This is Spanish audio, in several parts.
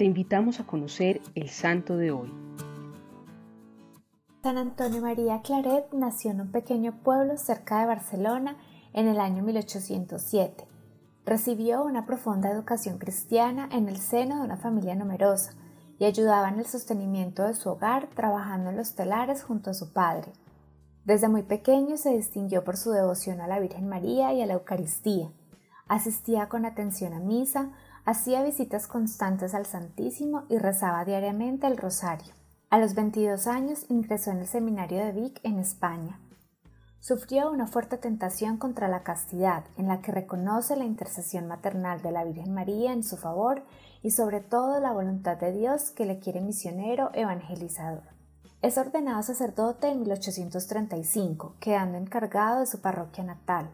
te invitamos a conocer el santo de hoy. San Antonio María Claret nació en un pequeño pueblo cerca de Barcelona en el año 1807. Recibió una profunda educación cristiana en el seno de una familia numerosa y ayudaba en el sostenimiento de su hogar trabajando en los telares junto a su padre. Desde muy pequeño se distinguió por su devoción a la Virgen María y a la Eucaristía. Asistía con atención a misa, hacía visitas constantes al Santísimo y rezaba diariamente el rosario. A los 22 años ingresó en el seminario de Vic en España. Sufrió una fuerte tentación contra la castidad, en la que reconoce la intercesión maternal de la Virgen María en su favor y sobre todo la voluntad de Dios que le quiere misionero evangelizador. Es ordenado sacerdote en 1835, quedando encargado de su parroquia natal.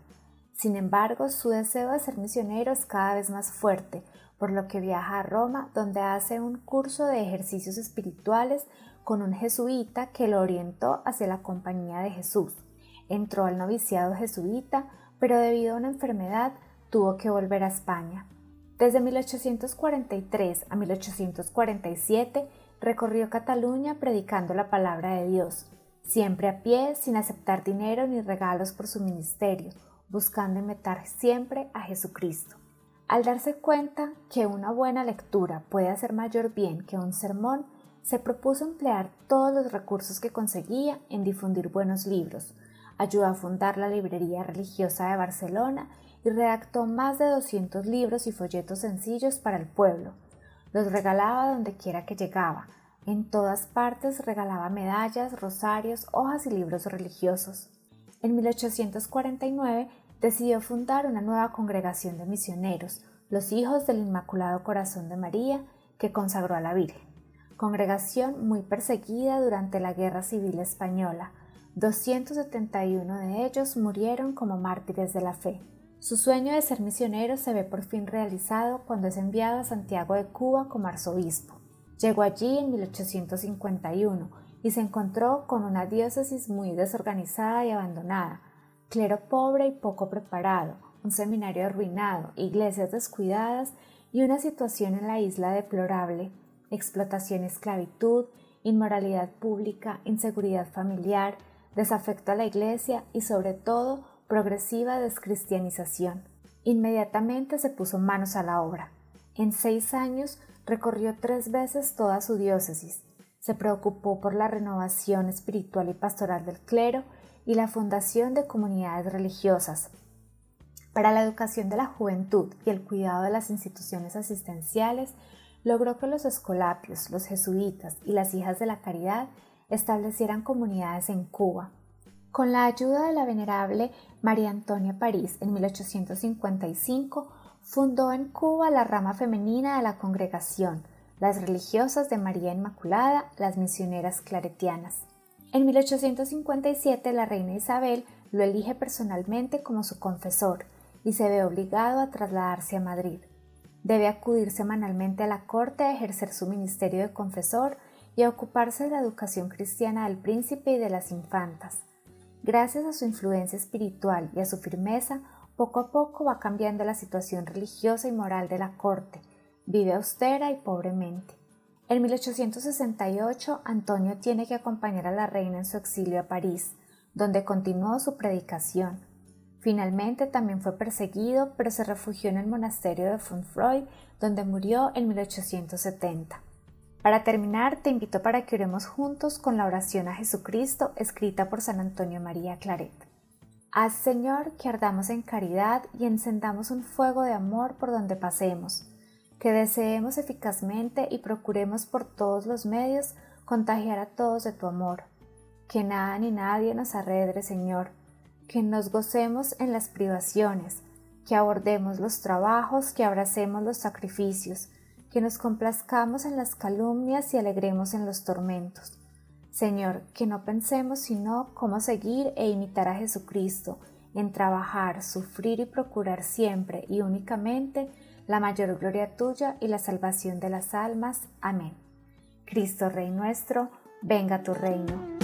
Sin embargo, su deseo de ser misionero es cada vez más fuerte, por lo que viaja a Roma, donde hace un curso de ejercicios espirituales con un jesuita que lo orientó hacia la compañía de Jesús entró al noviciado jesuita, pero debido a una enfermedad tuvo que volver a España. Desde 1843 a 1847 recorrió Cataluña predicando la palabra de Dios, siempre a pie, sin aceptar dinero ni regalos por su ministerio, buscando imitar siempre a Jesucristo. Al darse cuenta que una buena lectura puede hacer mayor bien que un sermón, se propuso emplear todos los recursos que conseguía en difundir buenos libros, ayudó a fundar la Librería Religiosa de Barcelona y redactó más de 200 libros y folletos sencillos para el pueblo. Los regalaba donde quiera que llegaba. En todas partes regalaba medallas, rosarios, hojas y libros religiosos. En 1849 decidió fundar una nueva congregación de misioneros, los Hijos del Inmaculado Corazón de María, que consagró a la Virgen. Congregación muy perseguida durante la Guerra Civil Española, 271 de ellos murieron como mártires de la fe. Su sueño de ser misionero se ve por fin realizado cuando es enviado a Santiago de Cuba como arzobispo. Llegó allí en 1851 y se encontró con una diócesis muy desorganizada y abandonada, clero pobre y poco preparado, un seminario arruinado, iglesias descuidadas y una situación en la isla deplorable, explotación esclavitud, inmoralidad pública, inseguridad familiar, desafecto a la Iglesia y sobre todo progresiva descristianización. Inmediatamente se puso manos a la obra. En seis años recorrió tres veces toda su diócesis. Se preocupó por la renovación espiritual y pastoral del clero y la fundación de comunidades religiosas. Para la educación de la juventud y el cuidado de las instituciones asistenciales, logró que los escolapios, los jesuitas y las hijas de la caridad establecieran comunidades en Cuba. Con la ayuda de la venerable María Antonia París en 1855, fundó en Cuba la rama femenina de la congregación, las religiosas de María Inmaculada, las misioneras claretianas. En 1857 la reina Isabel lo elige personalmente como su confesor y se ve obligado a trasladarse a Madrid. Debe acudir semanalmente a la corte a ejercer su ministerio de confesor y a ocuparse de la educación cristiana del príncipe y de las infantas. Gracias a su influencia espiritual y a su firmeza, poco a poco va cambiando la situación religiosa y moral de la corte. Vive austera y pobremente. En 1868, Antonio tiene que acompañar a la reina en su exilio a París, donde continuó su predicación. Finalmente también fue perseguido, pero se refugió en el monasterio de Fontfroid, donde murió en 1870. Para terminar, te invito para que oremos juntos con la oración a Jesucristo escrita por San Antonio María Claret. Haz, Señor, que ardamos en caridad y encendamos un fuego de amor por donde pasemos, que deseemos eficazmente y procuremos por todos los medios contagiar a todos de tu amor. Que nada ni nadie nos arredre, Señor, que nos gocemos en las privaciones, que abordemos los trabajos, que abracemos los sacrificios, que nos complazcamos en las calumnias y alegremos en los tormentos. Señor, que no pensemos sino cómo seguir e imitar a Jesucristo, en trabajar, sufrir y procurar siempre y únicamente la mayor gloria tuya y la salvación de las almas. Amén. Cristo Rey nuestro, venga tu reino